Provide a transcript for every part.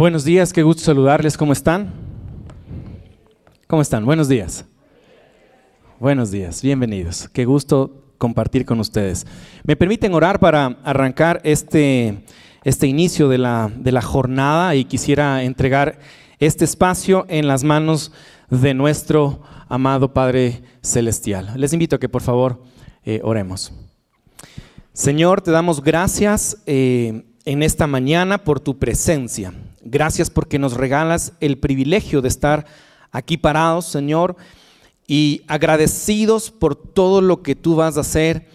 Buenos días, qué gusto saludarles. ¿Cómo están? ¿Cómo están? Buenos días. Buenos días, bienvenidos. Qué gusto compartir con ustedes. ¿Me permiten orar para arrancar este, este inicio de la, de la jornada y quisiera entregar este espacio en las manos de nuestro amado Padre Celestial? Les invito a que por favor eh, oremos. Señor, te damos gracias eh, en esta mañana por tu presencia. Gracias porque nos regalas el privilegio de estar aquí parados, Señor, y agradecidos por todo lo que tú vas a hacer,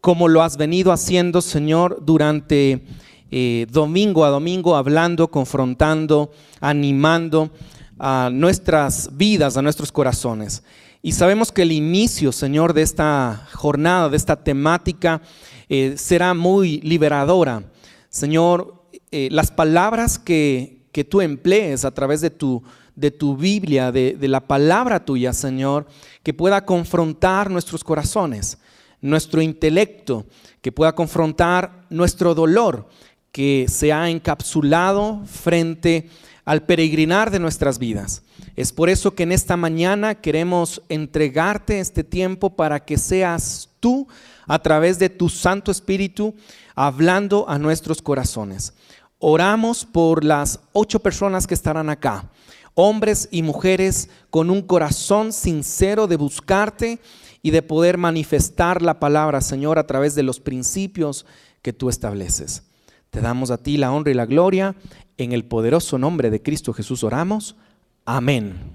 como lo has venido haciendo, Señor, durante eh, domingo a domingo, hablando, confrontando, animando a nuestras vidas, a nuestros corazones. Y sabemos que el inicio, Señor, de esta jornada, de esta temática, eh, será muy liberadora. Señor, eh, las palabras que, que, tú emplees a través de tu, de tu Biblia, de, de la palabra tuya, Señor, que pueda confrontar nuestros corazones, nuestro intelecto, que pueda confrontar nuestro dolor, que se ha encapsulado frente al peregrinar de nuestras vidas. Es por eso que en esta mañana queremos entregarte este tiempo para que seas tú, a través de tu Santo Espíritu, hablando a nuestros corazones. Oramos por las ocho personas que estarán acá, hombres y mujeres con un corazón sincero de buscarte y de poder manifestar la palabra, Señor, a través de los principios que tú estableces. Te damos a ti la honra y la gloria. En el poderoso nombre de Cristo Jesús oramos. Amén.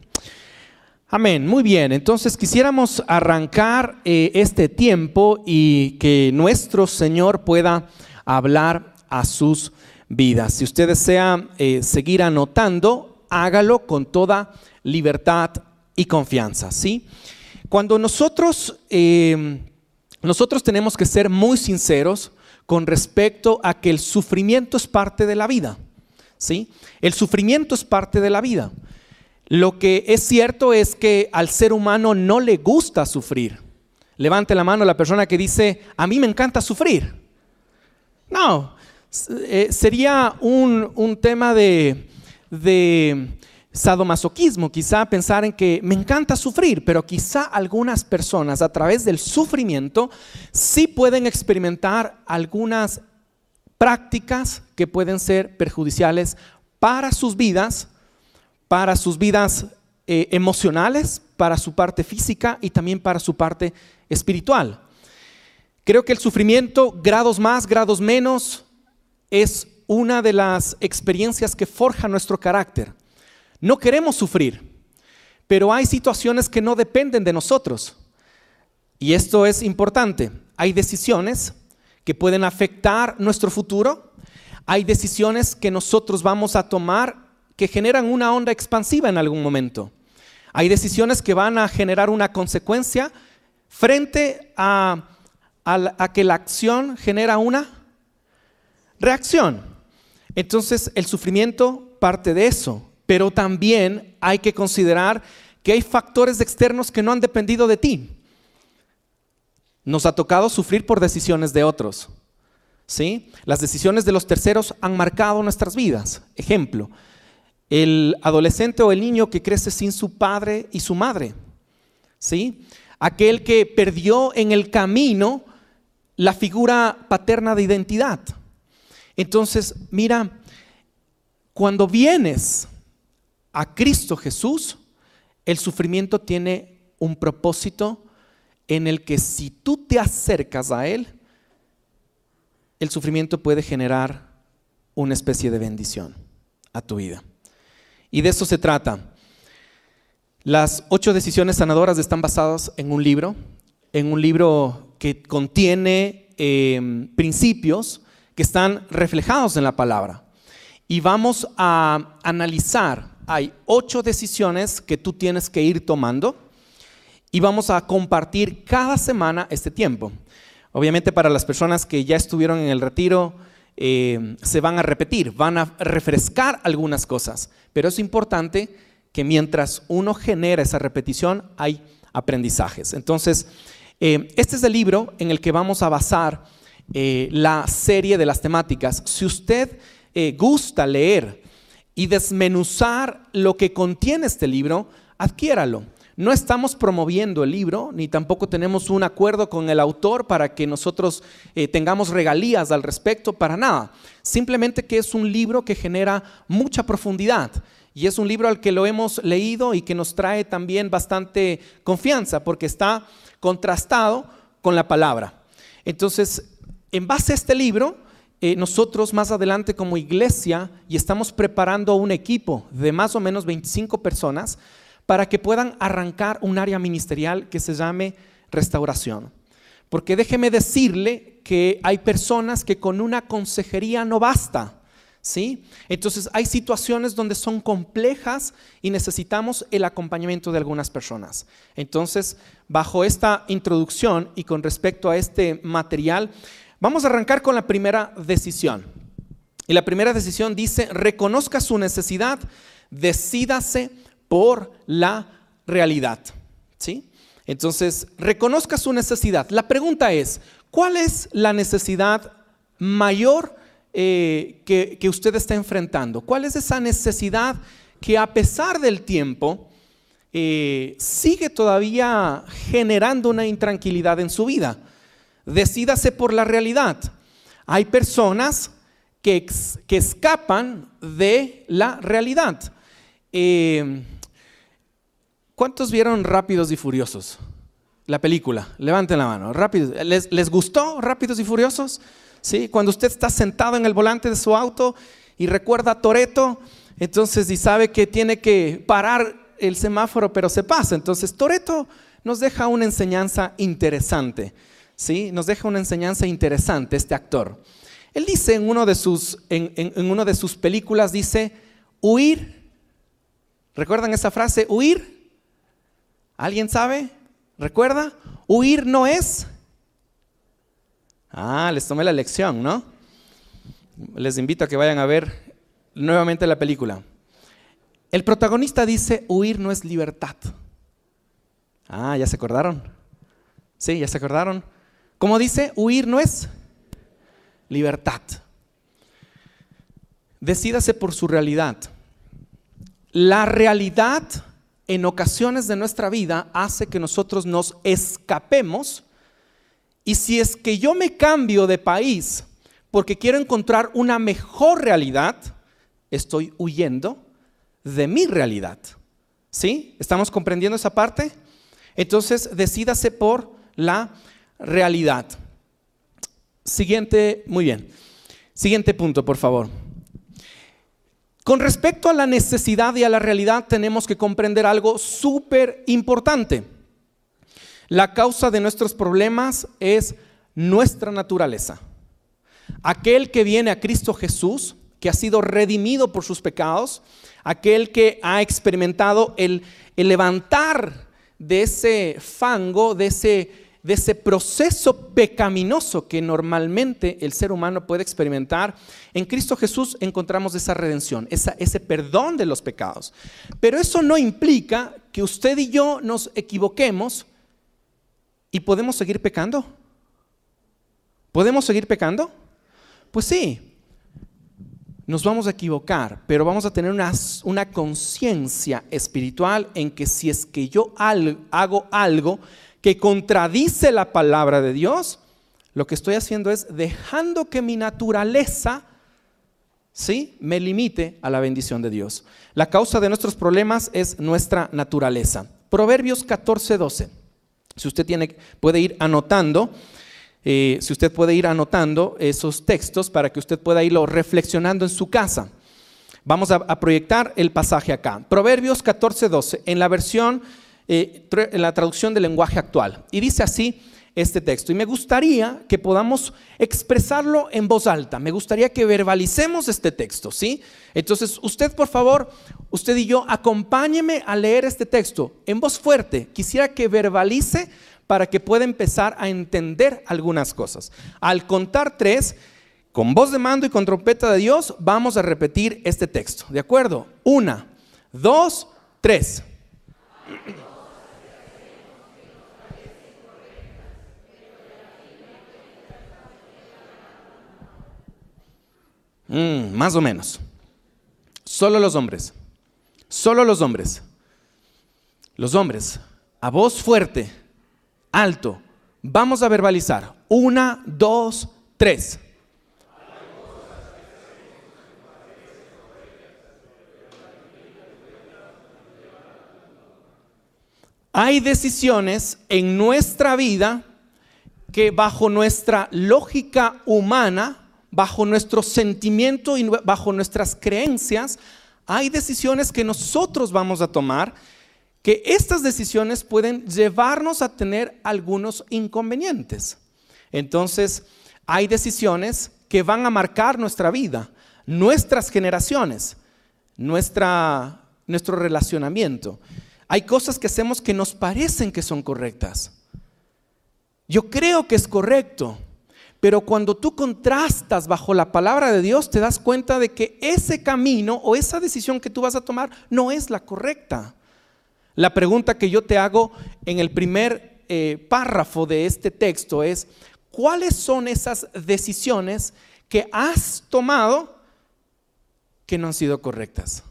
Amén. Muy bien. Entonces quisiéramos arrancar eh, este tiempo y que nuestro Señor pueda hablar a sus vidas. Si usted desea eh, seguir anotando, hágalo con toda libertad y confianza, ¿sí? Cuando nosotros, em, nosotros tenemos que ser muy sinceros con respecto a que el sufrimiento es parte de la vida, ¿sí? El sufrimiento es parte de la vida. Lo que es cierto es que al ser humano no le gusta sufrir. Levante la mano la persona que dice, a mí me encanta sufrir. No, eh, sería un, tema de, de sadomasoquismo, quizá pensar en que me encanta sufrir, pero quizá algunas personas a través del sufrimiento sí pueden experimentar algunas prácticas que pueden ser perjudiciales para sus vidas, para sus vidas eh, emocionales, para su parte física y también para su parte espiritual. Creo que el sufrimiento, grados más, grados menos, es una de las experiencias que forja nuestro carácter. No queremos sufrir, pero hay situaciones que no dependen de nosotros. Y esto es importante. Hay decisiones que pueden afectar nuestro futuro. Hay decisiones que nosotros vamos a tomar que generan una onda expansiva en algún momento. Hay decisiones que van a generar una consecuencia frente a, a que la acción genera una reacción. Entonces el sufrimiento parte de eso, pero también hay que considerar que hay factores externos que no han dependido de ti. Nos ha tocado sufrir por decisiones de otros. ¿Sí? Las decisiones de los terceros han marcado nuestras vidas. Ejemplo, el adolescente o el niño que crece sin su padre y su madre. ¿Sí? Aquel que perdió en el camino la figura paterna de identidad. Entonces, mira, cuando vienes a Cristo Jesús, el sufrimiento tiene un propósito en el que si tú te acercas a Él, el sufrimiento puede generar una especie de bendición a tu vida. Y de eso se trata. Las ocho decisiones sanadoras están basadas en un libro, en un libro que contiene eh, principios que están reflejados en la palabra. Y vamos a analizar, hay ocho decisiones que tú tienes que ir tomando y vamos a compartir cada semana este tiempo. Obviamente para las personas que ya estuvieron en el retiro, eh, se van a repetir, van a refrescar algunas cosas, pero es importante que mientras uno genera esa repetición hay aprendizajes. Entonces, eh, este es el libro en el que vamos a basar eh, la serie de las temáticas. Si usted eh, gusta leer y desmenuzar lo que contiene este libro, adquiéralo. No estamos promoviendo el libro, ni tampoco tenemos un acuerdo con el autor para que nosotros eh, tengamos regalías al respecto, para nada. Simplemente que es un libro que genera mucha profundidad y es un libro al que lo hemos leído y que nos trae también bastante confianza porque está contrastado con la palabra. Entonces, en base a este libro, eh, nosotros más adelante como iglesia y estamos preparando un equipo de más o menos 25 personas para que puedan arrancar un área ministerial que se llame restauración. Porque déjeme decirle que hay personas que con una consejería no basta. ¿Sí? Entonces hay situaciones donde son complejas y necesitamos el acompañamiento de algunas personas. Entonces, bajo esta introducción y con respecto a este material, vamos a arrancar con la primera decisión. Y la primera decisión dice, reconozca su necesidad, decídase por la realidad. ¿Sí? Entonces, reconozca su necesidad. La pregunta es, ¿cuál es la necesidad mayor eh, que, usted está enfrentando? ¿Cuál es esa necesidad que a pesar del tiempo eh, sigue todavía generando una intranquilidad en su vida? Decídase por la realidad. Hay personas que, que escapan de la realidad. Eh, ¿Cuántos vieron Rápidos y Furiosos? La película. Levanten la mano. Rápidos. ¿Les, gustó Rápidos y Furiosos? ¿Sí? Cuando usted está sentado en el volante de su auto y recuerda a Toreto, entonces y sabe que tiene que parar el semáforo, pero se pasa. Entonces Toreto nos deja una enseñanza interesante. ¿Sí? Nos deja una enseñanza interesante este actor. Él dice en, uno de sus, en, en una de sus películas, dice, huir. ¿Recuerdan esa frase? Huir ¿Alguien sabe? ¿Recuerda? Huir no es. Ah, les tomé la lección, ¿no? Les invito a que vayan a ver nuevamente la película. El protagonista dice, huir no es libertad. Ah, ¿ya se acordaron? Sí, ya se acordaron. ¿Cómo dice? Huir no es libertad. Decídase por su realidad. La realidad en ocasiones de nuestra vida hace que nosotros nos escapemos. Y si es que yo me cambio de país porque quiero encontrar una mejor realidad, estoy huyendo de mi realidad. ¿Sí? ¿Estamos comprendiendo esa parte? Entonces, decídase por la realidad. Siguiente, muy bien. Siguiente punto, por favor. Con respecto a la necesidad y a la realidad tenemos que comprender algo súper importante. La causa de nuestros problemas es nuestra naturaleza. Aquel que viene a Cristo Jesús, que ha sido redimido por sus pecados, aquel que ha experimentado el, levantar de ese fango, de ese de ese proceso pecaminoso que normalmente el ser humano puede experimentar, en Cristo Jesús encontramos esa redención, ese perdón de los pecados. Pero eso no implica que usted y yo nos equivoquemos y podemos seguir pecando. ¿Podemos seguir pecando? Pues sí, nos vamos a equivocar, pero vamos a tener una, una conciencia espiritual en que si es que yo hago algo que contradice la palabra de Dios, lo que estoy haciendo es dejando que mi naturaleza ¿sí? me limite a la bendición de Dios. La causa de nuestros problemas es nuestra naturaleza. Proverbios 14, 12. Si usted tiene, puede ir anotando, eh, si usted puede ir anotando esos textos para que usted pueda irlo reflexionando en su casa. Vamos a, proyectar el pasaje acá. Proverbios 14, 12. En la versión eh, en la traducción del lenguaje actual. Y dice así este texto. Y me gustaría que podamos expresarlo en voz alta. Me gustaría que verbalicemos este texto, ¿sí? Entonces, usted, por favor, usted y yo, acompáñeme a leer este texto en voz fuerte. Quisiera que verbalice para que pueda empezar a entender algunas cosas. Al contar tres, con voz de mando y con trompeta de Dios, vamos a repetir este texto. ¿De acuerdo? Una, dos, tres. Mm, más o menos. Solo los hombres. Solo los hombres. Los hombres, a voz fuerte, alto, vamos a verbalizar. Una, dos, tres. Hay decisiones en nuestra vida que bajo nuestra lógica humana, bajo nuestro sentimiento y bajo nuestras creencias, hay decisiones que nosotros vamos a tomar, que estas decisiones pueden llevarnos a tener algunos inconvenientes. Entonces, hay decisiones que van a marcar nuestra vida, nuestras generaciones, nuestra, nuestro relacionamiento. Hay cosas que hacemos que nos parecen que son correctas. Yo creo que es correcto, pero cuando tú contrastas bajo la palabra de Dios, te das cuenta de que ese camino o esa decisión que tú vas a tomar no es la correcta. La pregunta que yo te hago en el primer eh, párrafo de este texto es, ¿cuáles son esas decisiones que has tomado que no han sido correctas?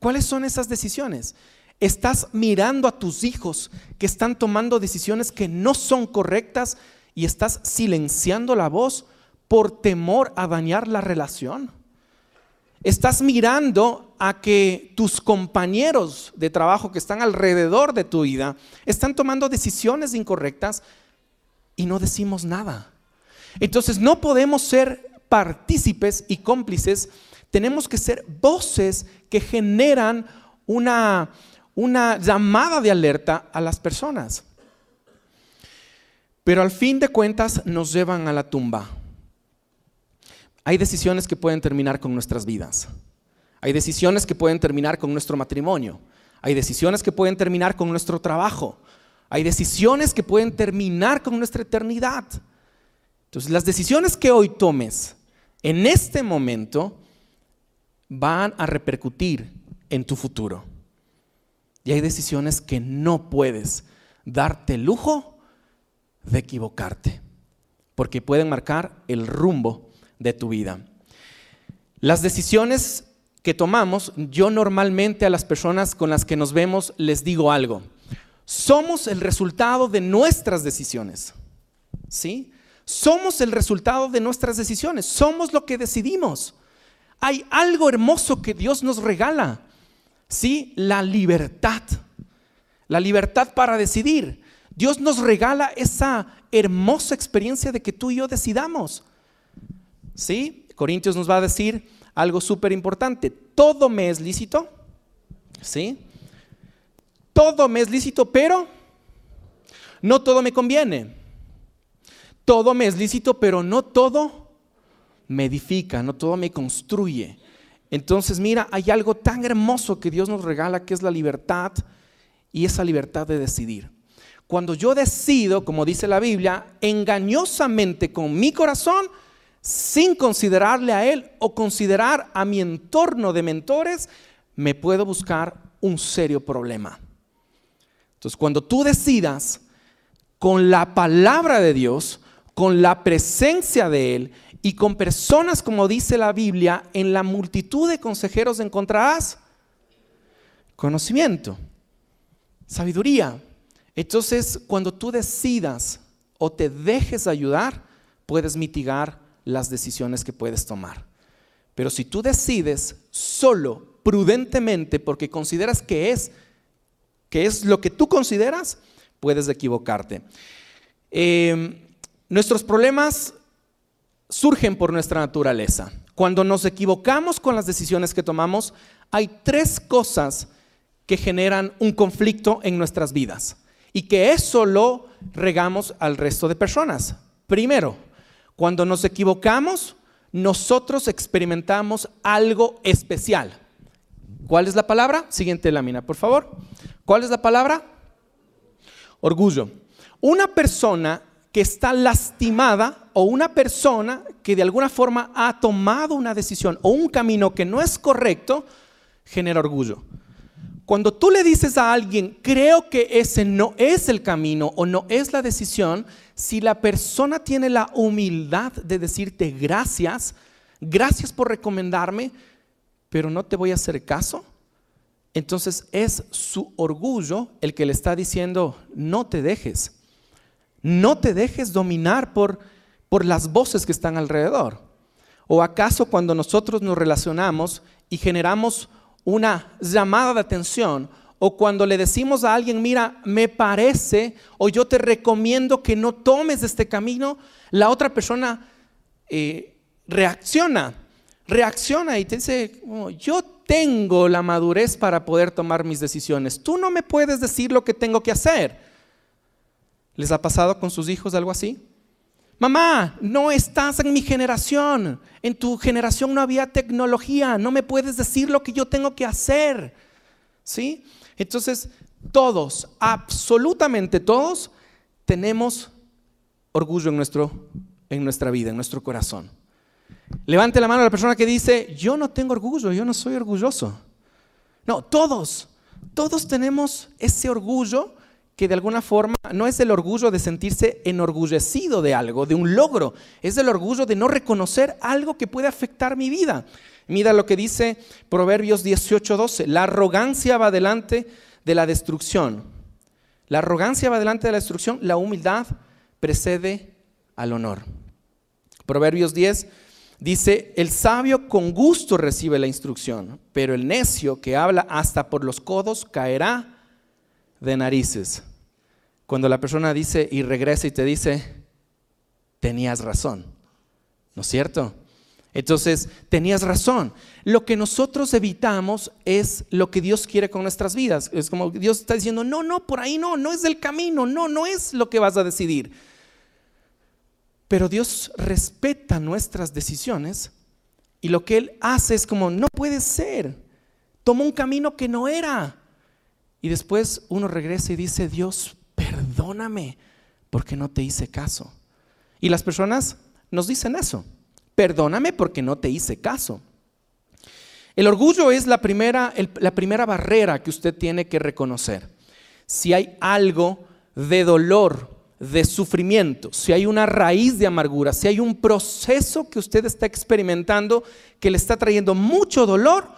¿Cuáles son esas decisiones? Estás mirando a tus hijos que están tomando decisiones que no son correctas y estás silenciando la voz por temor a dañar la relación. Estás mirando a que tus compañeros de trabajo que están alrededor de tu vida están tomando decisiones incorrectas y no decimos nada. Entonces no podemos ser partícipes y cómplices, tenemos que ser voces que generan una una llamada de alerta a las personas. Pero al fin de cuentas nos llevan a la tumba. Hay decisiones que pueden terminar con nuestras vidas. Hay decisiones que pueden terminar con nuestro matrimonio. Hay decisiones que pueden terminar con nuestro trabajo. Hay decisiones que pueden terminar con nuestra eternidad. Entonces, las decisiones que hoy tomes en este momento van a repercutir en tu futuro. Y hay decisiones que no puedes darte lujo de equivocarte, porque pueden marcar el rumbo de tu vida. Las decisiones que tomamos, yo normalmente a las personas con las que nos vemos les digo algo. Somos el resultado de nuestras decisiones. ¿Sí? Somos el resultado de nuestras decisiones. Somos lo que decidimos. Hay algo hermoso que Dios nos regala. ¿sí? La libertad. La libertad para decidir. Dios nos regala esa hermosa experiencia de que tú y yo decidamos. ¿Sí? Corintios nos va a decir algo súper importante. Todo me es lícito. ¿Sí? Todo me es lícito, pero no todo me conviene. Todo me es lícito, pero no todo me edifica, no todo me construye. Entonces, mira, hay algo tan hermoso que Dios nos regala que es la libertad y esa libertad de decidir. Cuando yo decido, como dice la Biblia, engañosamente con mi corazón, sin considerarle a Él o considerar a mi entorno de mentores, me puedo buscar un serio problema. Entonces, cuando tú decidas con la palabra de Dios, con la presencia de Él y con personas, como dice la Biblia, en la multitud de consejeros encontrarás conocimiento, sabiduría. Entonces, cuando tú decidas o te dejes ayudar, puedes mitigar las decisiones que puedes tomar. Pero si tú decides solo, prudentemente, porque consideras que es, que es lo que tú consideras, puedes equivocarte. Eh, Nuestros problemas surgen por nuestra naturaleza. Cuando nos equivocamos con las decisiones que tomamos, hay tres cosas que generan un conflicto en nuestras vidas y que eso lo regamos al resto de personas. Primero, cuando nos equivocamos, nosotros experimentamos algo especial. ¿Cuál es la palabra? Siguiente lámina, por favor. ¿Cuál es la palabra? Orgullo. Una persona que está lastimada o una persona que de alguna forma ha tomado una decisión o un camino que no es correcto, genera orgullo. Cuando tú le dices a alguien, creo que ese no es el camino o no es la decisión, si la persona tiene la humildad de decirte gracias, gracias por recomendarme, pero no te voy a hacer caso, entonces es su orgullo el que le está diciendo, no te dejes, no te dejes dominar por, por las voces que están alrededor. ¿O acaso cuando nosotros nos relacionamos y generamos una llamada de atención, o cuando le decimos a alguien, mira, me parece, o yo te recomiendo que no tomes este camino, la otra persona eh, reacciona, reacciona y te dice, oh, yo tengo la madurez para poder tomar mis decisiones, tú no me puedes decir lo que tengo que hacer. ¿Les ha pasado con sus hijos algo así? Mamá, no estás en mi generación. En tu generación no había tecnología. No me puedes decir lo que yo tengo que hacer. ¿Sí? Entonces, todos, absolutamente todos, tenemos orgullo en, nuestro, en nuestra vida, en nuestro corazón. Levante la mano a la persona que dice, yo no tengo orgullo, yo no soy orgulloso. No, todos, todos tenemos ese orgullo que de alguna forma no es el orgullo de sentirse enorgullecido de algo, de un logro, es el orgullo de no reconocer algo que puede afectar mi vida. Mira lo que dice Proverbios 18:12, la arrogancia va delante de la destrucción. La arrogancia va delante de la destrucción, la humildad precede al honor. Proverbios 10 dice, el sabio con gusto recibe la instrucción, pero el necio que habla hasta por los codos caerá de narices. Cuando la persona dice y regresa y te dice, tenías razón, ¿no es cierto? Entonces, tenías razón. Lo que nosotros evitamos es lo que Dios quiere con nuestras vidas. Es como Dios está diciendo, no, no, por ahí no, no es el camino, no, no es lo que vas a decidir. Pero Dios respeta nuestras decisiones y lo que Él hace es como, no puede ser, tomó un camino que no era. Y después uno regresa y dice, Dios, perdóname porque no te hice caso. Y las personas nos dicen eso, perdóname porque no te hice caso. El orgullo es la primera, la primera barrera que usted tiene que reconocer. Si hay algo de dolor, de sufrimiento, si hay una raíz de amargura, si hay un proceso que usted está experimentando que le está trayendo mucho dolor,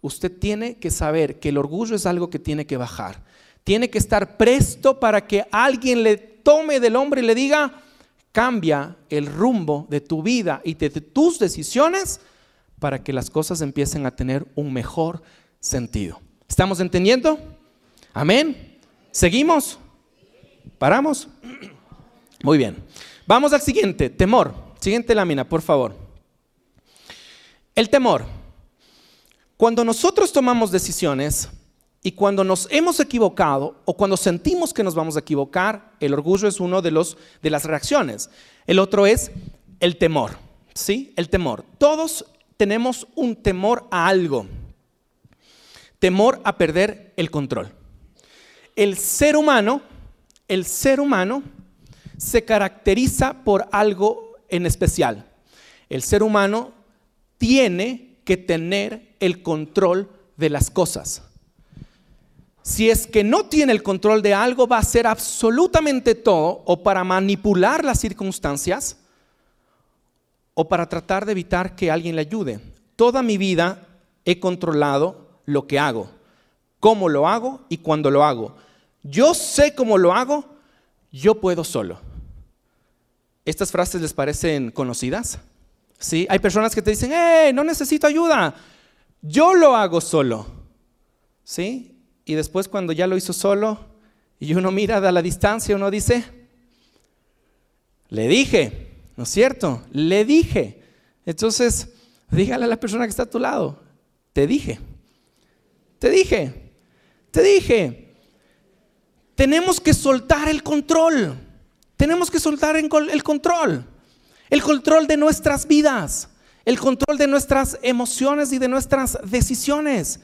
usted tiene que saber que el orgullo es algo que tiene que bajar. Tiene que estar presto para que alguien le tome del hombre y le diga, cambia el rumbo de tu vida y de tus decisiones para que las cosas empiecen a tener un mejor sentido. ¿Estamos entendiendo? Amén. ¿Seguimos? ¿Paramos? Muy bien. Vamos al siguiente, temor. Siguiente lámina, por favor. El temor. Cuando nosotros tomamos decisiones y cuando nos hemos equivocado o cuando sentimos que nos vamos a equivocar, el orgullo es uno de los de las reacciones. El otro es el temor. ¿Sí? El temor. Todos tenemos un temor a algo. Temor a perder el control. El ser humano, el ser humano se caracteriza por algo en especial. El ser humano tiene que tener el control de las cosas. Si es que no tiene el control de algo, va a hacer absolutamente todo o para manipular las circunstancias o para tratar de evitar que alguien le ayude. Toda mi vida he controlado lo que hago, cómo lo hago y cuándo lo hago. Yo sé cómo lo hago, yo puedo solo. ¿Estas frases les parecen conocidas? Sí, hay personas que te dicen, ¡eh, no necesito ayuda! Yo lo hago solo. ¿Sí? Y después cuando ya lo hizo solo y uno mira a la distancia, uno dice, le dije, ¿no es cierto? Le dije. Entonces, dígale a la persona que está a tu lado, te dije, te dije, te dije. Tenemos que soltar el control. Tenemos que soltar el control. El control de nuestras vidas el control de nuestras emociones y de nuestras decisiones.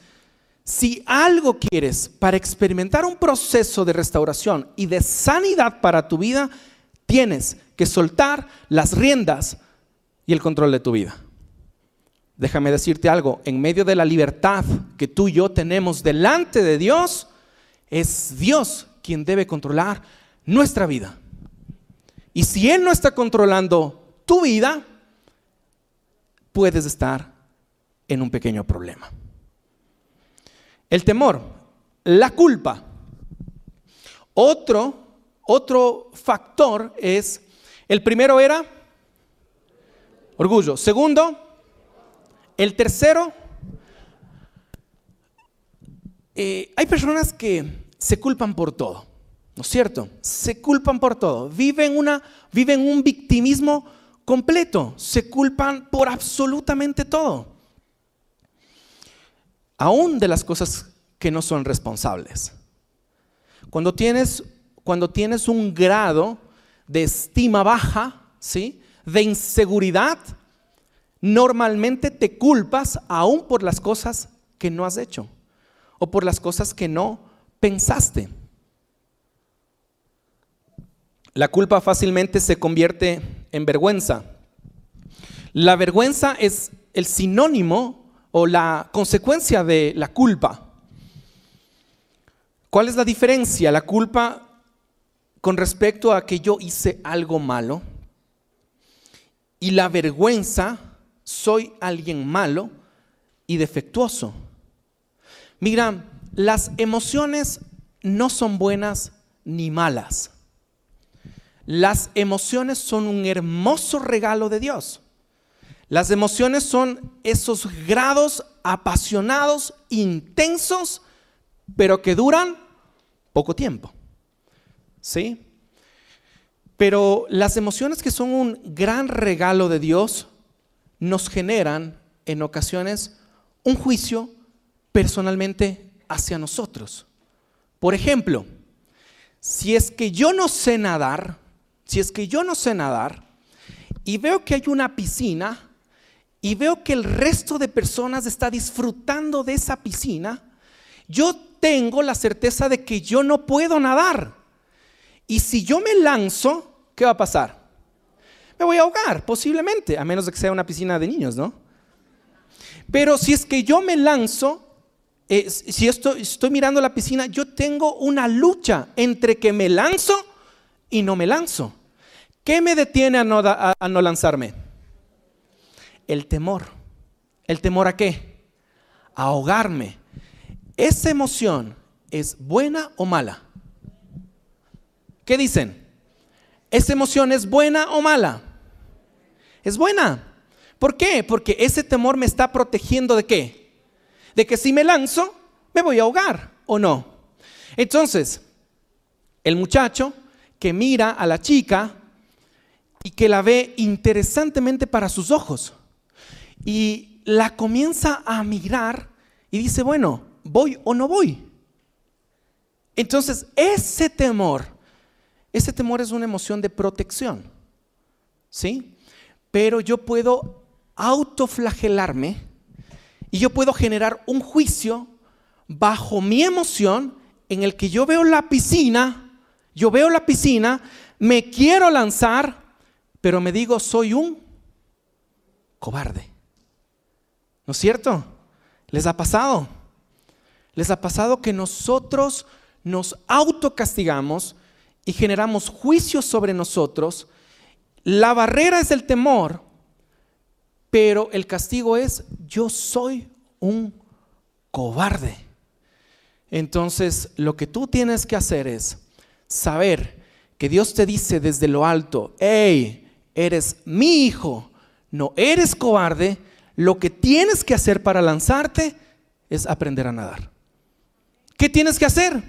Si algo quieres para experimentar un proceso de restauración y de sanidad para tu vida, tienes que soltar las riendas y el control de tu vida. Déjame decirte algo, en medio de la libertad que tú y yo tenemos delante de Dios, es Dios quien debe controlar nuestra vida. Y si Él no está controlando tu vida, puedes estar en un pequeño problema. El temor, la culpa. Otro, otro factor es, el primero era orgullo. Segundo, el tercero, eh, hay personas que se culpan por todo, ¿no es cierto? Se culpan por todo, viven, una, viven un victimismo completo, se culpan por absolutamente todo, aún de las cosas que no son responsables. Cuando tienes, cuando tienes un grado de estima baja, ¿sí? de inseguridad, normalmente te culpas aún por las cosas que no has hecho o por las cosas que no pensaste. La culpa fácilmente se convierte en vergüenza. La vergüenza es el sinónimo o la consecuencia de la culpa. ¿Cuál es la diferencia? La culpa con respecto a que yo hice algo malo y la vergüenza, soy alguien malo y defectuoso. Mira, las emociones no son buenas ni malas. Las emociones son un hermoso regalo de Dios. Las emociones son esos grados apasionados, intensos, pero que duran poco tiempo. ¿Sí? Pero las emociones que son un gran regalo de Dios nos generan en ocasiones un juicio personalmente hacia nosotros. Por ejemplo, si es que yo no sé nadar, si es que yo no sé nadar y veo que hay una piscina y veo que el resto de personas está disfrutando de esa piscina, yo tengo la certeza de que yo no puedo nadar. Y si yo me lanzo, ¿qué va a pasar? Me voy a ahogar, posiblemente, a menos de que sea una piscina de niños, ¿no? Pero si es que yo me lanzo, eh, si estoy, estoy mirando la piscina, yo tengo una lucha entre que me lanzo y no me lanzo. ¿Qué me detiene a no, a no lanzarme? El temor. ¿El temor a qué? Ahogarme. ¿Esa emoción es buena o mala? ¿Qué dicen? ¿Esa emoción es buena o mala? Es buena. ¿Por qué? Porque ese temor me está protegiendo de qué? De que si me lanzo, me voy a ahogar o no. Entonces, el muchacho que mira a la chica y que la ve interesantemente para sus ojos y la comienza a mirar y dice, bueno, ¿voy o no voy? Entonces, ese temor, ese temor es una emoción de protección, ¿sí? Pero yo puedo autoflagelarme y yo puedo generar un juicio bajo mi emoción en el que yo veo la piscina, yo veo la piscina, me quiero lanzar, pero me digo, soy un cobarde. ¿No es cierto? ¿Les ha pasado? ¿Les ha pasado que nosotros nos autocastigamos y generamos juicios sobre nosotros? La barrera es el temor, pero el castigo es yo soy un cobarde. Entonces, lo que tú tienes que hacer es saber que Dios te dice desde lo alto, hey, eres mi hijo, no eres cobarde, lo que tienes que hacer para lanzarte es aprender a nadar. ¿Qué tienes que hacer?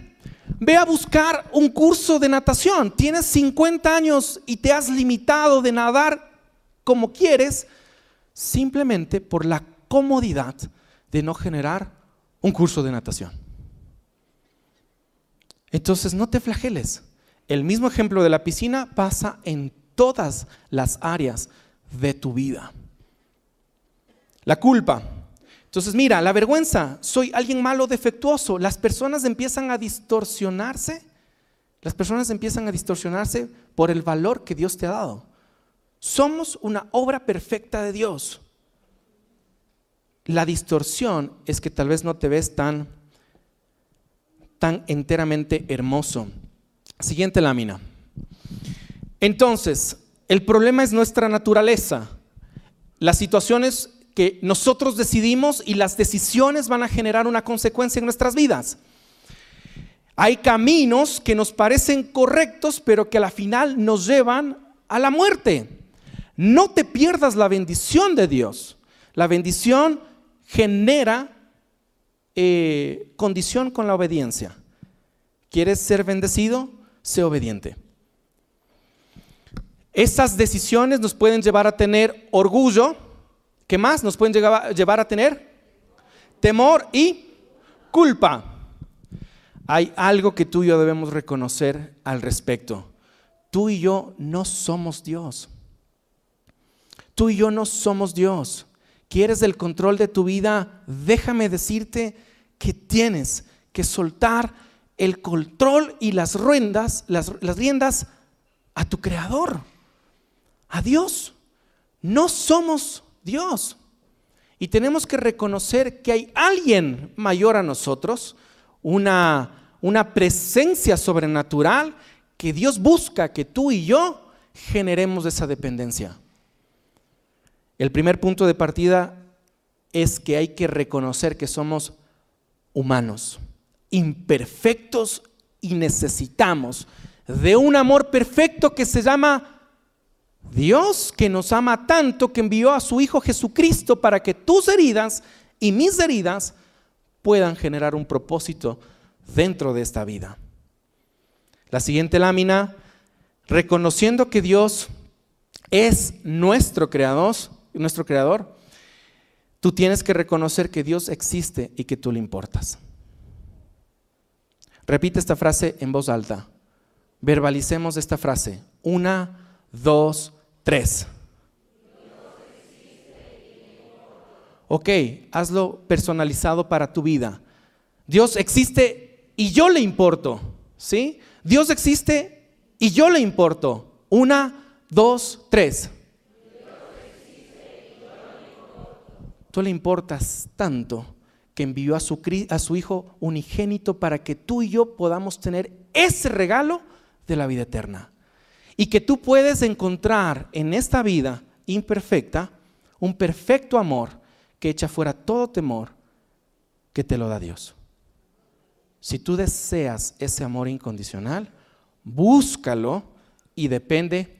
Ve a buscar un curso de natación. Tienes 50 años y te has limitado de nadar como quieres simplemente por la comodidad de no generar un curso de natación. Entonces no te flageles. El mismo ejemplo de la piscina pasa en todas las áreas de tu vida. La culpa. Entonces, mira, la vergüenza, soy alguien malo, defectuoso. Las personas empiezan a distorsionarse. Las personas empiezan a distorsionarse por el valor que Dios te ha dado. Somos una obra perfecta de Dios. La distorsión es que tal vez no te ves tan tan enteramente hermoso. Siguiente lámina. Entonces, el problema es nuestra naturaleza. Las situaciones que nosotros decidimos y las decisiones van a generar una consecuencia en nuestras vidas. Hay caminos que nos parecen correctos, pero que a la final nos llevan a la muerte. No te pierdas la bendición de Dios. La bendición genera eh, condición con la obediencia. ¿Quieres ser bendecido? Sé obediente. Estas decisiones nos pueden llevar a tener orgullo. ¿Qué más? Nos pueden llevar a tener temor y culpa. Hay algo que tú y yo debemos reconocer al respecto. Tú y yo no somos Dios. Tú y yo no somos Dios. ¿Quieres el control de tu vida? Déjame decirte que tienes que soltar el control y las riendas, las, las riendas a tu creador, a Dios. No somos Dios. Y tenemos que reconocer que hay alguien mayor a nosotros, una, una presencia sobrenatural que Dios busca que tú y yo generemos esa dependencia. El primer punto de partida es que hay que reconocer que somos humanos, imperfectos y necesitamos de un amor perfecto que se llama Dios, que nos ama tanto que envió a su Hijo Jesucristo para que tus heridas y mis heridas puedan generar un propósito dentro de esta vida. La siguiente lámina, reconociendo que Dios es nuestro creador, nuestro creador, tú tienes que reconocer que Dios existe y que tú le importas. Repite esta frase en voz alta. Verbalicemos esta frase. Una, dos, tres. Ok, hazlo personalizado para tu vida. Dios existe y yo le importo. ¿Sí? Dios existe y yo le importo. Una, dos, tres. Tú le importas tanto que envió a su, a su Hijo unigénito para que tú y yo podamos tener ese regalo de la vida eterna. Y que tú puedes encontrar en esta vida imperfecta un perfecto amor que echa fuera todo temor que te lo da Dios. Si tú deseas ese amor incondicional, búscalo y depende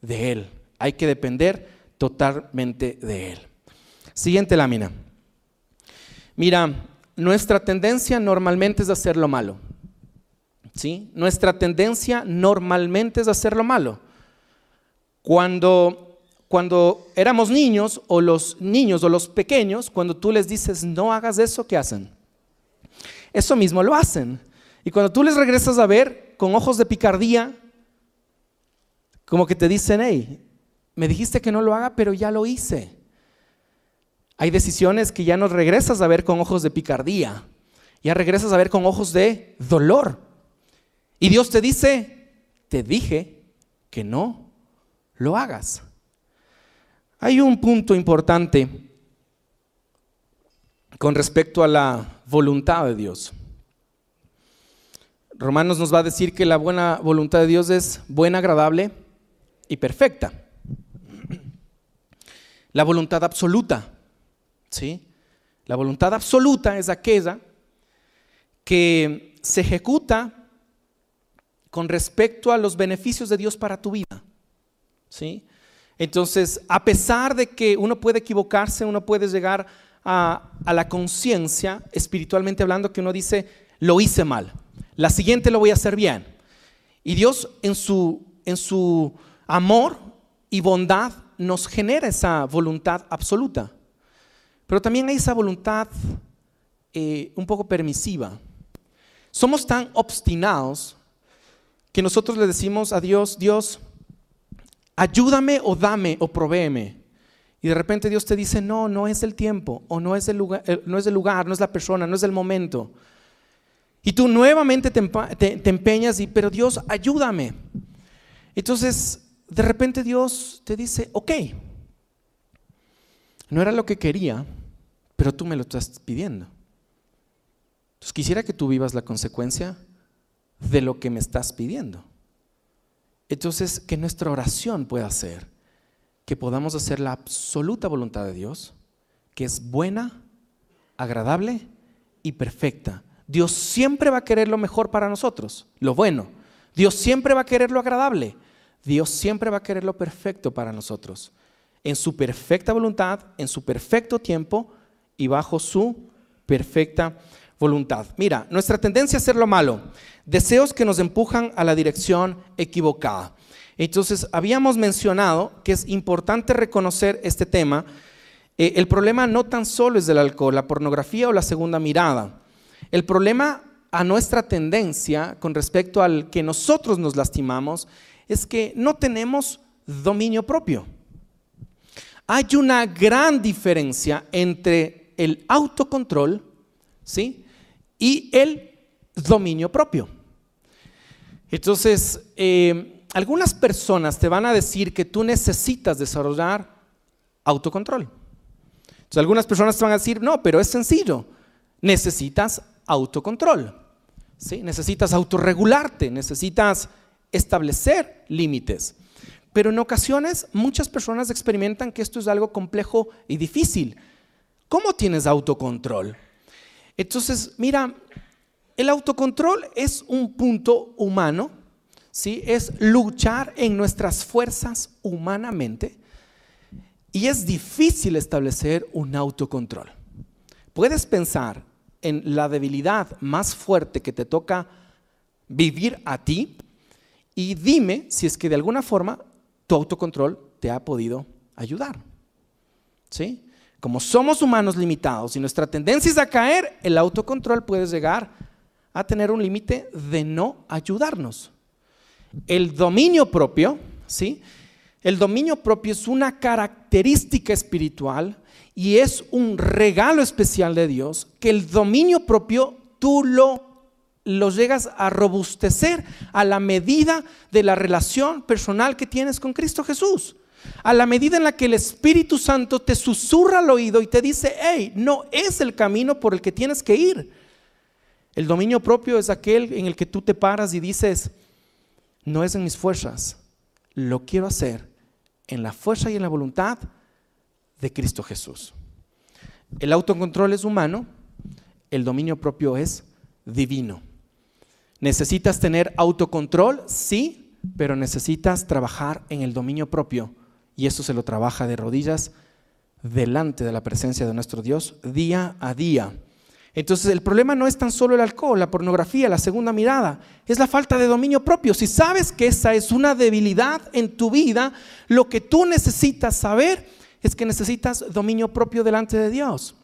de Él. Hay que depender totalmente de Él. Siguiente lámina. Mira, nuestra tendencia normalmente es hacer lo malo. ¿Sí? Nuestra tendencia normalmente es hacer lo malo. Cuando, cuando éramos niños o los niños o los pequeños, cuando tú les dices no hagas eso, ¿qué hacen? Eso mismo lo hacen. Y cuando tú les regresas a ver con ojos de picardía, como que te dicen, hey, me dijiste que no lo haga, pero ya lo hice. Hay decisiones que ya no regresas a ver con ojos de picardía, ya regresas a ver con ojos de dolor. Y Dios te dice, te dije que no lo hagas. Hay un punto importante con respecto a la voluntad de Dios. Romanos nos va a decir que la buena voluntad de Dios es buena, agradable y perfecta. La voluntad absoluta. ¿sí? La voluntad absoluta es aquella que se ejecuta con respecto a los beneficios de Dios para tu vida. ¿sí? Entonces, a pesar de que uno puede equivocarse, uno puede llegar a, la conciencia, espiritualmente hablando, que uno dice, lo hice mal, la siguiente lo voy a hacer bien. Y Dios en su, en su amor y bondad nos genera esa voluntad absoluta. Pero también hay esa voluntad eh, un poco permisiva. Somos tan obstinados que nosotros le decimos a Dios, Dios, ayúdame o dame o provéeme. Y de repente Dios te dice, no, no es el tiempo, o no es el lugar, eh, no es el lugar, no es la persona, no es el momento. Y tú nuevamente te, te empeñas y, pero Dios, ayúdame. Entonces, de repente Dios te dice, ok, no era lo que quería, pero tú me lo estás pidiendo. Entonces quisiera que tú vivas la consecuencia de lo que me estás pidiendo. Entonces, que nuestra oración pueda ser que podamos hacer la absoluta voluntad de Dios que es buena, agradable y perfecta. Dios siempre va a querer lo mejor para nosotros, lo bueno. Dios siempre va a querer lo agradable. Dios siempre va a querer lo perfecto para nosotros. En su perfecta voluntad, en su perfecto tiempo y bajo su perfecta voluntad. Mira, nuestra tendencia a hacer lo malo, deseos que nos empujan a la dirección equivocada. Entonces, habíamos mencionado que es importante reconocer este tema. Eh, el problema no tan solo es del alcohol, la pornografía o la segunda mirada. El problema a nuestra tendencia con respecto al que nosotros nos lastimamos es que no tenemos dominio propio. Hay una gran diferencia entre el autocontrol ¿sí? Y el dominio propio. Entonces, eh, algunas personas te van a decir que tú necesitas desarrollar autocontrol. Entonces, algunas personas te van a decir, no, pero es sencillo, necesitas autocontrol. ¿sí? Necesitas autorregularte, necesitas establecer límites. Pero en ocasiones muchas personas experimentan que esto es algo complejo y difícil. ¿Cómo tienes autocontrol? Entonces, mira, el autocontrol es un punto humano, ¿sí? Es luchar en nuestras fuerzas humanamente y es difícil establecer un autocontrol. Puedes pensar en la debilidad más fuerte que te toca vivir a ti y dime si es que de alguna forma tu autocontrol te ha podido ayudar. ¿Sí? Como somos humanos limitados y nuestra tendencia es a caer, el autocontrol puede llegar a tener un límite de no ayudarnos. El dominio propio, ¿sí? El dominio propio es una característica espiritual y es un regalo especial de Dios que el dominio propio tú lo, lo llegas a robustecer a la medida de la relación personal que tienes con Cristo Jesús. A la medida en la que el Espíritu Santo te susurra al oído y te dice, hey, no es el camino por el que tienes que ir. El dominio propio es aquel en el que tú te paras y dices, no es en mis fuerzas, lo quiero hacer en la fuerza y en la voluntad de Cristo Jesús. El autocontrol es humano, el dominio propio es divino. ¿Necesitas tener autocontrol? Sí, pero necesitas trabajar en el dominio propio y eso se lo trabaja de rodillas delante de la presencia de nuestro Dios día a día. Entonces el problema no es tan solo el alcohol, la pornografía, la segunda mirada, es la falta de dominio propio. Si sabes que esa es una debilidad en tu vida, lo que tú necesitas saber es que necesitas dominio propio delante de Dios.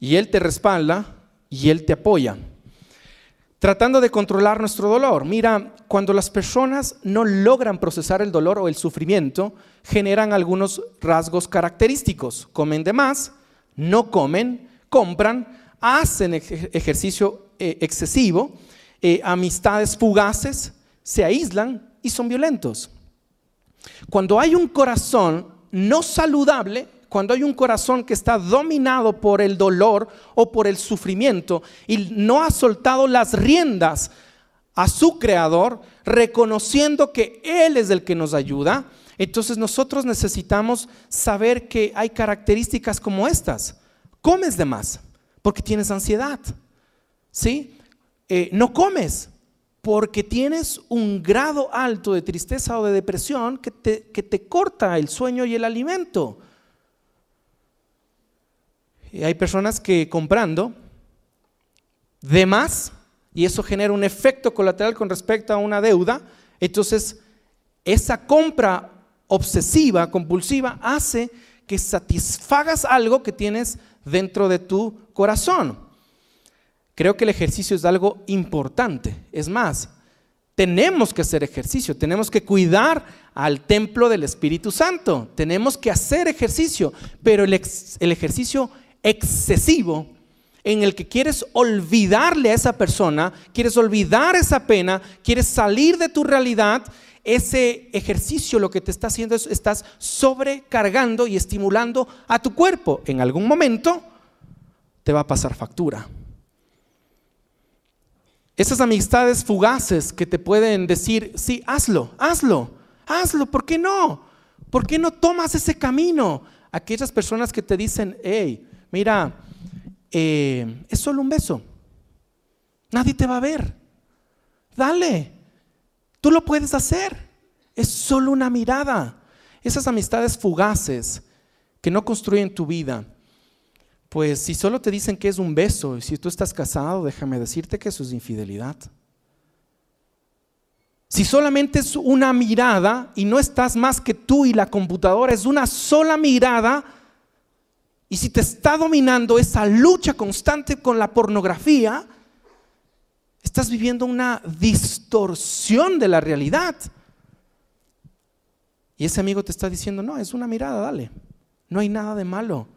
Y Él te respalda y Él te apoya. Tratando de controlar nuestro dolor. Mira, cuando las personas no logran procesar el dolor o el sufrimiento, generan algunos rasgos característicos. Comen de más, no comen, compran, hacen ejercicio eh, excesivo, eh, amistades fugaces, se aíslan y son violentos. Cuando hay un corazón no saludable, cuando hay un corazón que está dominado por el dolor o por el sufrimiento y no ha soltado las riendas a su creador, reconociendo que Él es el que nos ayuda, entonces nosotros necesitamos saber que hay características como estas. Comes de más porque tienes ansiedad. ¿Sí? Eh, no comes porque tienes un grado alto de tristeza o de depresión que te, que te corta el sueño y el alimento. Hay personas que comprando de más, y eso genera un efecto colateral con respecto a una deuda, entonces esa compra obsesiva, compulsiva, hace que satisfagas algo que tienes dentro de tu corazón. Creo que el ejercicio es algo importante. Es más, tenemos que hacer ejercicio, tenemos que cuidar al templo del Espíritu Santo, tenemos que hacer ejercicio, pero el, ejercicio excesivo en el que quieres olvidarle a esa persona, quieres olvidar esa pena, quieres salir de tu realidad, ese ejercicio lo que te está haciendo es estás sobrecargando y estimulando a tu cuerpo. En algún momento te va a pasar factura. Esas amistades fugaces que te pueden decir, sí, hazlo, hazlo, hazlo, ¿por qué no? ¿Por qué no tomas ese camino? aquellas personas que te dicen, hey, mira, eh, es solo un beso. Nadie te va a ver. Dale. Tú lo puedes hacer. Es solo una mirada. Esas amistades fugaces que no construyen tu vida. Pues si solo te dicen que es un beso y si tú estás casado, déjame decirte que eso es infidelidad. Si solamente es una mirada y no estás más que tú y la computadora, es una sola mirada, y si te está dominando esa lucha constante con la pornografía, estás viviendo una distorsión de la realidad. Y ese amigo te está diciendo, no, es una mirada, dale. No hay nada de malo.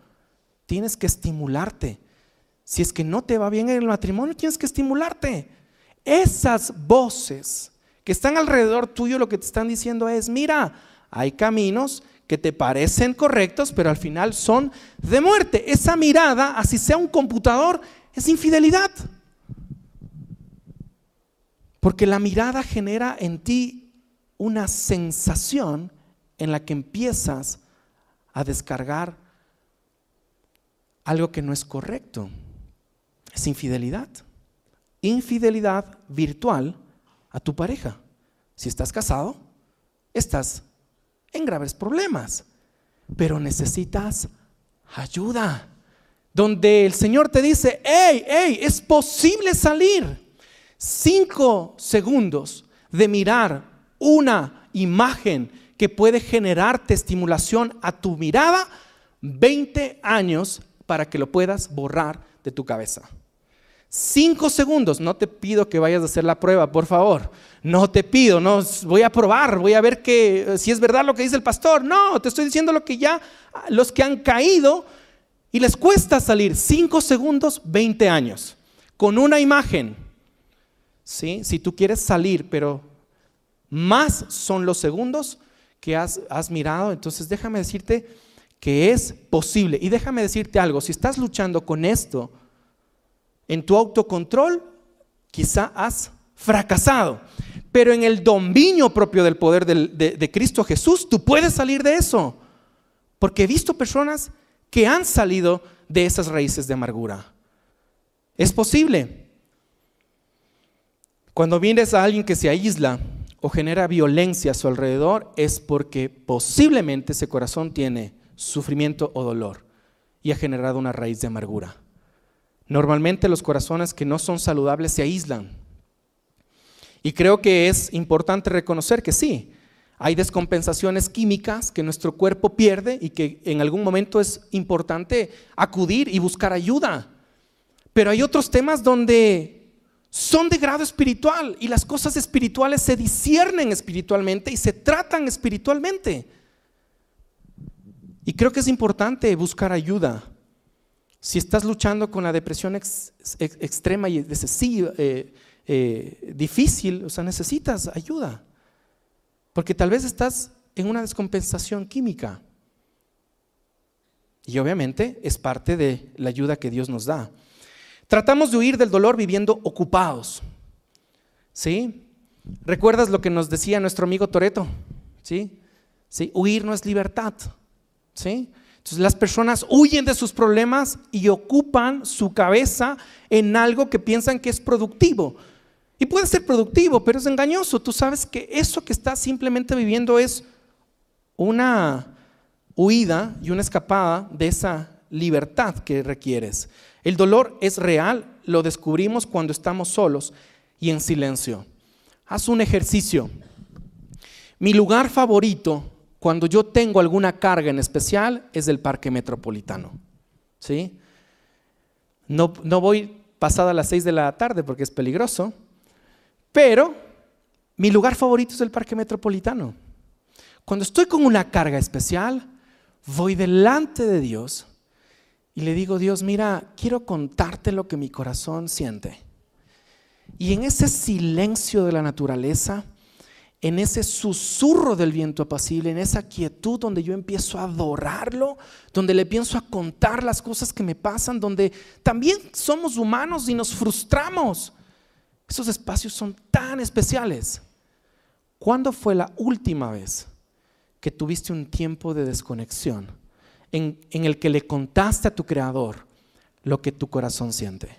Tienes que estimularte. Si es que no te va bien en el matrimonio, tienes que estimularte. Esas voces que están alrededor tuyo lo que te están diciendo es, mira, hay caminos que te parecen correctos, pero al final son de muerte. Esa mirada, así sea un computador, es infidelidad. Porque la mirada genera en ti una sensación en la que empiezas a descargar algo que no es correcto. Es infidelidad. Infidelidad virtual a tu pareja. Si estás casado, estás en graves problemas, pero necesitas ayuda. Donde el Señor te dice, hey, hey, es posible salir. Cinco segundos de mirar una imagen que puede generarte estimulación a tu mirada, 20 años para que lo puedas borrar de tu cabeza. Cinco segundos. No te pido que vayas a hacer la prueba, por favor. No te pido, no voy a probar, voy a ver que si es verdad lo que dice el pastor. No, te estoy diciendo lo que ya los que han caído y les cuesta salir. Cinco segundos, 20 años. Con una imagen. ¿Sí? Si tú quieres salir, pero más son los segundos que has, has mirado, entonces déjame decirte que es posible. Y déjame decirte algo, si estás luchando con esto, en tu autocontrol, quizá has fracasado. Pero en el dominio propio del poder de, Cristo Jesús, tú puedes salir de eso. Porque he visto personas que han salido de esas raíces de amargura. Es posible. Cuando vienes a alguien que se aísla o genera violencia a su alrededor, es porque posiblemente ese corazón tiene sufrimiento o dolor y ha generado una raíz de amargura. Normalmente los corazones que no son saludables se aíslan. Y creo que es importante reconocer que sí, hay descompensaciones químicas que nuestro cuerpo pierde y que en algún momento es importante acudir y buscar ayuda. Pero hay otros temas donde son de grado espiritual y las cosas espirituales se disciernen espiritualmente y se tratan espiritualmente. Y creo que es importante buscar ayuda. Si estás luchando con la depresión extrema y eh, eh, difícil, o sea, necesitas ayuda. Porque tal vez estás en una descompensación química. Y obviamente es parte de la ayuda que Dios nos da. Tratamos de huir del dolor viviendo ocupados. ¿Sí? ¿Recuerdas lo que nos decía nuestro amigo Toreto? ¿Sí? ¿Sí? Huir no es libertad. ¿Sí? Entonces las personas huyen de sus problemas y ocupan su cabeza en algo que piensan que es productivo. Y puede ser productivo, pero es engañoso. Tú sabes que eso que estás simplemente viviendo es una huida y una escapada de esa libertad que requieres. El dolor es real, lo descubrimos cuando estamos solos y en silencio. Haz un ejercicio. Mi lugar favorito cuando yo tengo alguna carga en especial es del parque metropolitano. ¿sí? No, no voy pasada las 6 de la tarde porque es peligroso, pero mi lugar favorito es el parque metropolitano. Cuando estoy con una carga especial, voy delante de Dios y le digo, Dios, mira, quiero contarte lo que mi corazón siente. Y en ese silencio de la naturaleza, en ese susurro del viento apacible, en esa quietud donde yo empiezo a adorarlo, donde le pienso a contar las cosas que me pasan, donde también somos humanos y nos frustramos. Esos espacios son tan especiales. ¿Cuándo fue la última vez que tuviste un tiempo de desconexión en, en el que le contaste a tu Creador lo que tu corazón siente.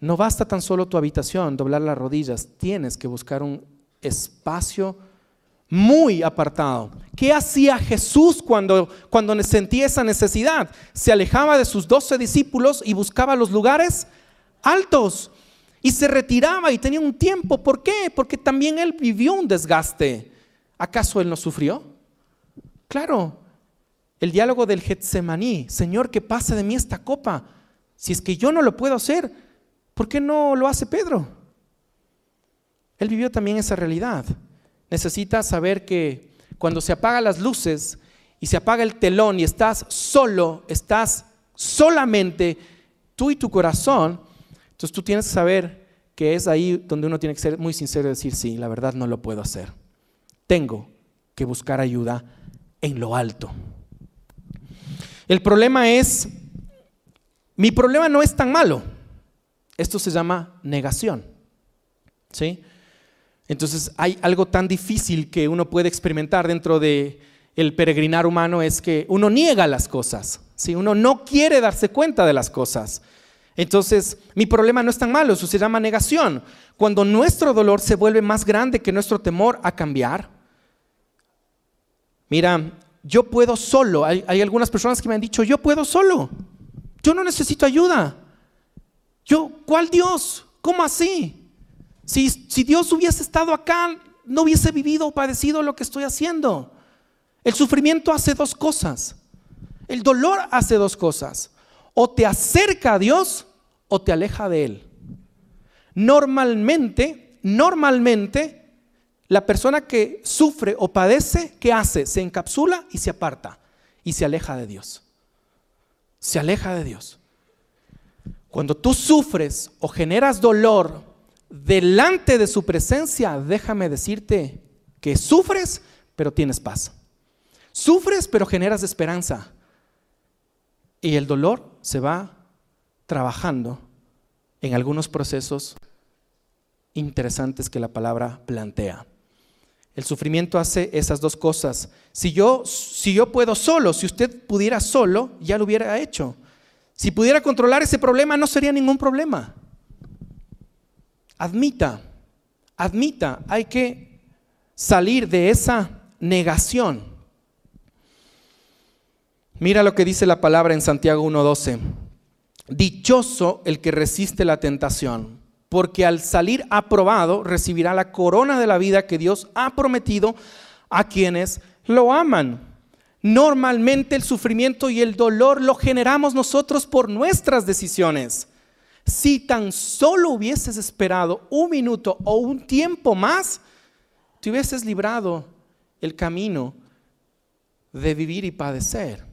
No basta tan solo tu habitación, doblar las rodillas, tienes que buscar un espacio muy apartado. ¿Qué hacía Jesús cuando, cuando sentía esa necesidad? Se alejaba de sus doce discípulos y buscaba los lugares altos y se retiraba y tenía un tiempo. ¿Por qué? Porque también él vivió un desgaste. ¿Acaso él no sufrió? Claro, el diálogo del Getsemaní, Señor, que pase de mí esta copa. Si es que yo no lo puedo hacer, ¿por qué no lo hace Pedro? Él vivió también esa realidad. Necesita saber que cuando se apagan las luces y se apaga el telón y estás solo, estás solamente tú y tu corazón, entonces tú tienes que saber que es ahí donde uno tiene que ser muy sincero y decir, sí, la verdad no lo puedo hacer. Tengo que buscar ayuda en lo alto. El problema es, mi problema no es tan malo. Esto se llama negación. ¿Sí? Entonces hay algo tan difícil que uno puede experimentar dentro de el peregrinar humano es que uno niega las cosas, ¿sí? uno no quiere darse cuenta de las cosas. Entonces, mi problema no es tan malo, eso se llama negación. Cuando nuestro dolor se vuelve más grande que nuestro temor a cambiar. Mira, yo puedo solo. Hay, hay algunas personas que me han dicho, yo puedo solo. Yo no necesito ayuda. Yo, ¿cuál Dios? ¿Cómo así? Si, Dios hubiese estado acá, no hubiese vivido o padecido lo que estoy haciendo. El sufrimiento hace dos cosas. El dolor hace dos cosas. O te acerca a Dios o te aleja de Él. Normalmente, normalmente, la persona que sufre o padece, ¿qué hace? Se encapsula y se aparta y se aleja de Dios. Se aleja de Dios. Cuando tú sufres o generas dolor delante de su presencia, déjame decirte que sufres, pero tienes paz. Sufres, pero generas esperanza. Y el dolor se va trabajando en algunos procesos interesantes que la palabra plantea. El sufrimiento hace esas dos cosas. Si yo, si yo puedo solo, si usted pudiera solo, ya lo hubiera hecho. Si pudiera controlar ese problema, no sería ningún problema. Admita, admita, hay que salir de esa negación. Mira lo que dice la palabra en Santiago 1.12. Dichoso el que resiste la tentación, porque al salir aprobado recibirá la corona de la vida que Dios ha prometido a quienes lo aman. Normalmente el sufrimiento y el dolor lo generamos nosotros por nuestras decisiones. Si tan solo hubieses esperado un minuto o un tiempo más, te hubieses librado el camino de vivir y padecer.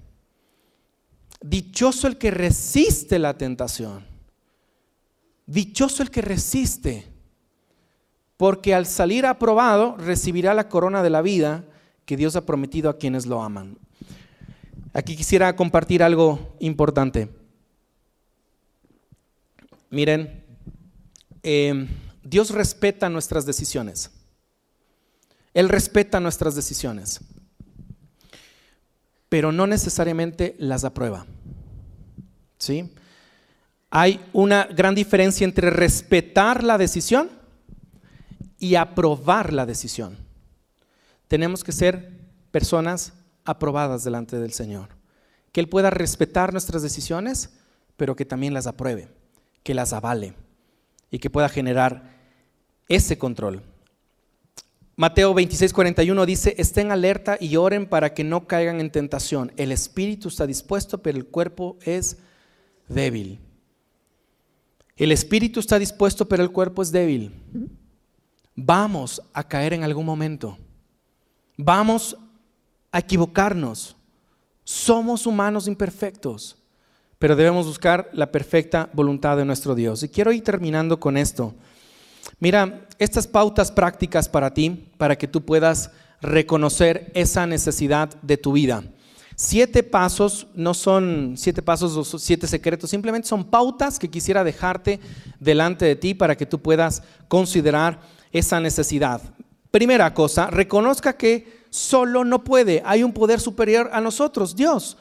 Dichoso el que resiste la tentación. Dichoso el que resiste, porque al salir aprobado recibirá la corona de la vida que Dios ha prometido a quienes lo aman. Aquí quisiera compartir algo importante. Miren, em, Dios respeta nuestras decisiones. Él respeta nuestras decisiones, pero no necesariamente las aprueba. ¿Sí? Hay una gran diferencia entre respetar la decisión y aprobar la decisión. Tenemos que ser personas aprobadas delante del Señor. Que Él pueda respetar nuestras decisiones, pero que también las apruebe que las avale y que pueda generar ese control. Mateo 26, 41 dice, estén alerta y oren para que no caigan en tentación. El espíritu está dispuesto, pero el cuerpo es débil. El espíritu está dispuesto, pero el cuerpo es débil. Vamos a caer en algún momento. Vamos a equivocarnos. Somos humanos imperfectos pero debemos buscar la perfecta voluntad de nuestro Dios. Y quiero ir terminando con esto. Mira, estas pautas prácticas para ti, para que tú puedas reconocer esa necesidad de tu vida. Siete pasos, no son siete pasos o siete secretos, simplemente son pautas que quisiera dejarte delante de ti para que tú puedas considerar esa necesidad. Primera cosa, reconozca que solo no puede. Hay un poder superior a nosotros, Dios.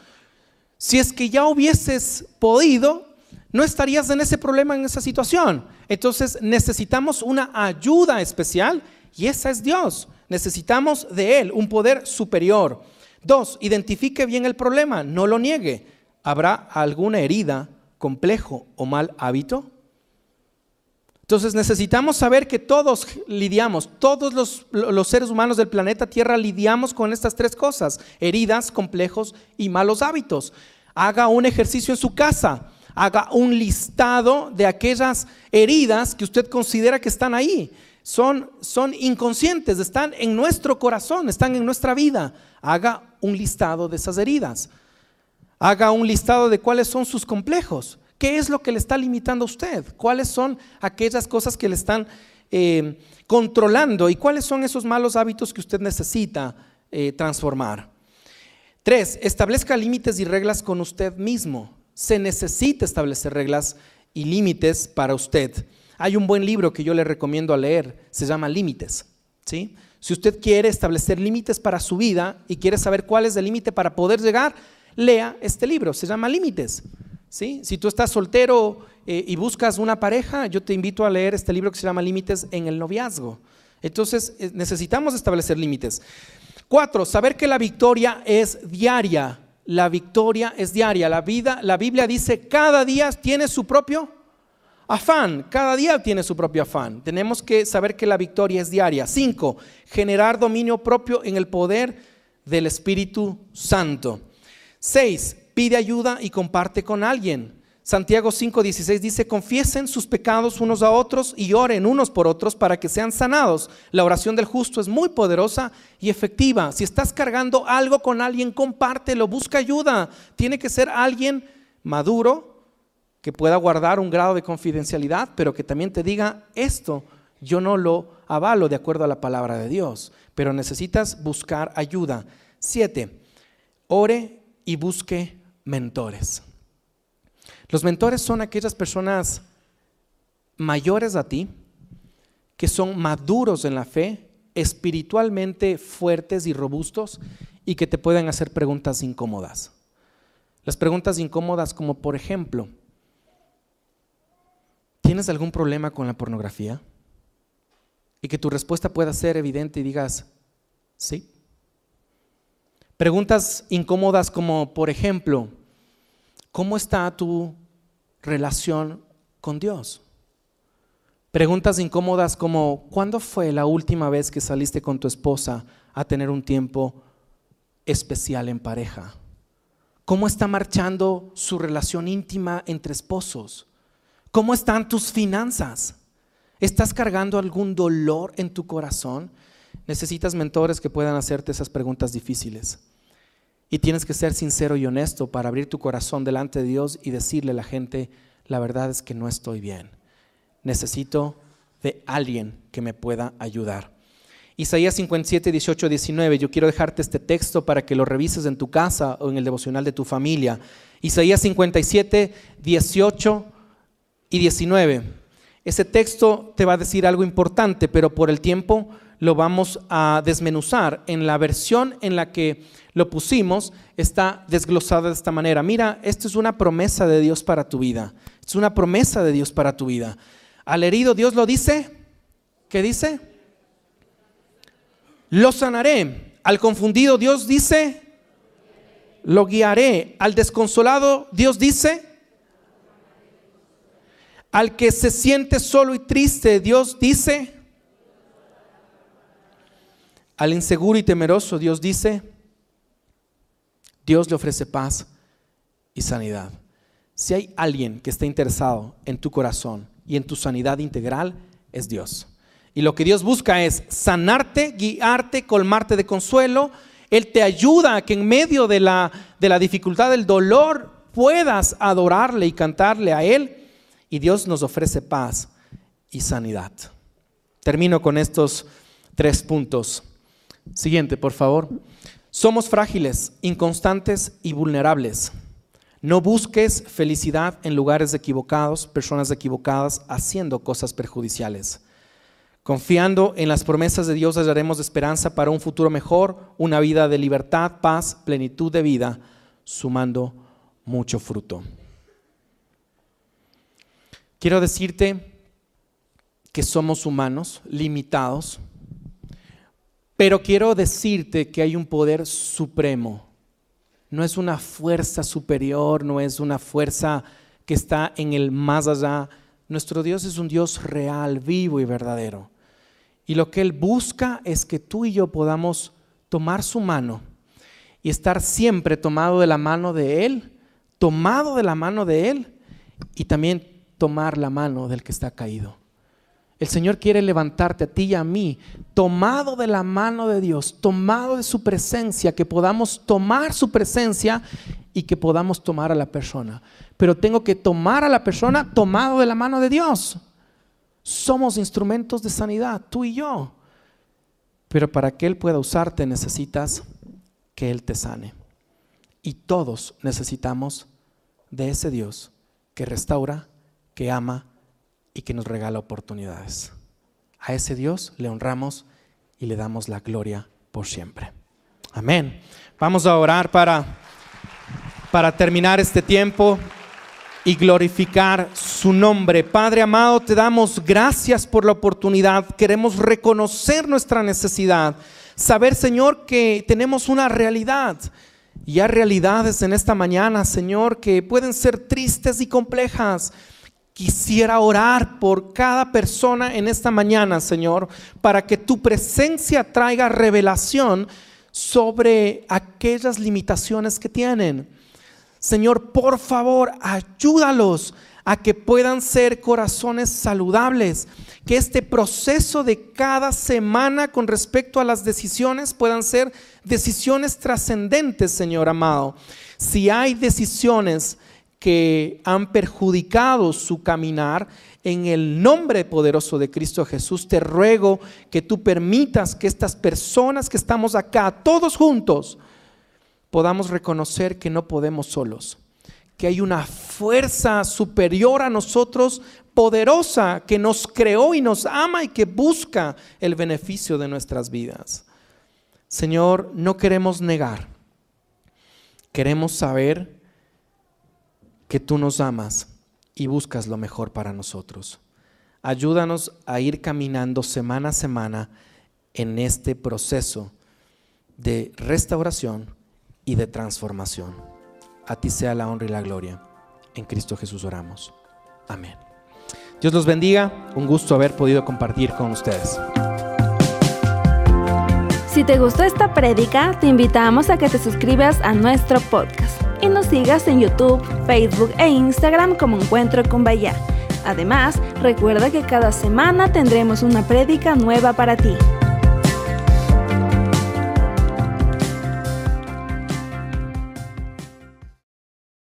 Si es que ya hubieses podido, no estarías en ese problema, en esa situación. Entonces necesitamos una ayuda especial y esa es Dios. Necesitamos de Él un poder superior. Dos, identifique bien el problema, no lo niegue. ¿Habrá alguna herida, complejo o mal hábito? Entonces necesitamos saber que todos lidiamos, todos los, los, seres humanos del planeta Tierra lidiamos con estas tres cosas, heridas, complejos y malos hábitos. Haga un ejercicio en su casa, haga un listado de aquellas heridas que usted considera que están ahí. Son, son inconscientes, están en nuestro corazón, están en nuestra vida. Haga un listado de esas heridas. Haga un listado de cuáles son sus complejos. ¿Qué es lo que le está limitando a usted? ¿Cuáles son aquellas cosas que le están eh, controlando? ¿Y cuáles son esos malos hábitos que usted necesita eh, transformar? Tres, establezca límites y reglas con usted mismo. Se necesita establecer reglas y límites para usted. Hay un buen libro que yo le recomiendo a leer, se llama Límites. ¿sí? Si usted quiere establecer límites para su vida y quiere saber cuál es el límite para poder llegar, lea este libro, se llama Límites. ¿sí? Si tú estás soltero eh, y buscas una pareja, yo te invito a leer este libro que se llama Límites en el noviazgo. Entonces eh, necesitamos establecer límites. Cuatro, saber que la victoria es diaria. La victoria es diaria. La vida, la Biblia dice, cada día tiene su propio afán. Cada día tiene su propio afán. Tenemos que saber que la victoria es diaria. Cinco, generar dominio propio en el poder del Espíritu Santo. Seis, pide ayuda y comparte con alguien. Santiago 5:16 dice, confiesen sus pecados unos a otros y oren unos por otros para que sean sanados. La oración del justo es muy poderosa y efectiva. Si estás cargando algo con alguien, compártelo, busca ayuda. Tiene que ser alguien maduro que pueda guardar un grado de confidencialidad, pero que también te diga, esto yo no lo avalo de acuerdo a la palabra de Dios, pero necesitas buscar ayuda. Siete, ore y busque mentores. Los mentores son aquellas personas mayores a ti, que son maduros en la fe, espiritualmente fuertes y robustos y que te pueden hacer preguntas incómodas. Las preguntas incómodas como por ejemplo, ¿tienes algún problema con la pornografía? Y que tu respuesta pueda ser evidente y digas, sí. Preguntas incómodas como por ejemplo, ¿cómo está tu relación con Dios. Preguntas incómodas como, ¿cuándo fue la última vez que saliste con tu esposa a tener un tiempo especial en pareja? ¿Cómo está marchando su relación íntima entre esposos? ¿Cómo están tus finanzas? ¿Estás cargando algún dolor en tu corazón? Necesitas mentores que puedan hacerte esas preguntas difíciles. Y tienes que ser sincero y honesto para abrir tu corazón delante de Dios y decirle a la gente, la verdad es que no estoy bien. Necesito de alguien que me pueda ayudar. Isaías 57, 18, 19. Yo quiero dejarte este texto para que lo revises en tu casa o en el devocional de tu familia. Isaías 57, 18 y 19. Ese texto te va a decir algo importante, pero por el tiempo lo vamos a desmenuzar. En la versión en la que lo pusimos está desglosado de esta manera. Mira, esto es una promesa de Dios para tu vida. Es una promesa de Dios para tu vida. Al herido Dios lo dice. ¿Qué dice? Lo sanaré. Al confundido Dios dice, lo guiaré. Al desconsolado Dios dice, al que se siente solo y triste Dios dice, al inseguro y temeroso Dios dice, Dios le ofrece paz y sanidad. Si hay alguien que está interesado en tu corazón y en tu sanidad integral, es Dios. Y lo que Dios busca es sanarte, guiarte, colmarte de consuelo. Él te ayuda a que en medio de la, de la dificultad, del dolor, puedas adorarle y cantarle a Él. Y Dios nos ofrece paz y sanidad. Termino con estos tres puntos. Siguiente, por favor. Somos frágiles, inconstantes y vulnerables. No busques felicidad en lugares equivocados, personas equivocadas, haciendo cosas perjudiciales. Confiando en las promesas de Dios hallaremos esperanza para un futuro mejor, una vida de libertad, paz, plenitud de vida, sumando mucho fruto. Quiero decirte que somos humanos, limitados, pero quiero decirte que hay un poder supremo. No es una fuerza superior, no es una fuerza que está en el más allá. Nuestro Dios es un Dios real, vivo y verdadero. Y lo que Él busca es que tú y yo podamos tomar su mano y estar siempre tomado de la mano de Él, tomado de la mano de Él y también tomar la mano del que está caído. El Señor quiere levantarte a ti y a mí, tomado de la mano de Dios, tomado de su presencia, que podamos tomar su presencia y que podamos tomar a la persona. Pero tengo que tomar a la persona tomado de la mano de Dios. Somos instrumentos de sanidad, tú y yo. Pero para que Él pueda usarte necesitas que Él te sane. Y todos necesitamos de ese Dios que restaura, que ama y que nos regala oportunidades. A ese Dios le honramos y le damos la gloria por siempre. Amén. Vamos a orar para, para terminar este tiempo y glorificar su nombre. Padre amado, te damos gracias por la oportunidad. Queremos reconocer nuestra necesidad. Saber, Señor, que tenemos una realidad. Y hay realidades en esta mañana, Señor, que pueden ser tristes y complejas. Quisiera orar por cada persona en esta mañana, Señor, para que tu presencia traiga revelación sobre aquellas limitaciones que tienen Señor, por favor, ayúdalos a que puedan ser corazones saludables, que este proceso de cada semana con respecto a las decisiones puedan ser decisiones trascendentes, Señor amado. Si hay decisiones que han perjudicado su caminar, en el nombre poderoso de Cristo Jesús, te ruego que tú permitas que estas personas que estamos acá, todos juntos, podamos reconocer que no podemos solos, que hay una fuerza superior a nosotros, poderosa, que nos creó y nos ama y que busca el beneficio de nuestras vidas. Señor, no queremos negar, queremos saber que tú nos amas y buscas lo mejor para nosotros. Ayúdanos a ir caminando semana a semana en este proceso de restauración y de transformación. A ti sea la honra y la gloria. En Cristo Jesús oramos. Amén. Dios los bendiga. Un gusto haber podido compartir con ustedes. Si te gustó esta prédica, te invitamos a que te suscribas a nuestro podcast y nos sigas en YouTube, Facebook e Instagram como Encuentro con Bahía. Además, recuerda que cada semana tendremos una prédica nueva para ti.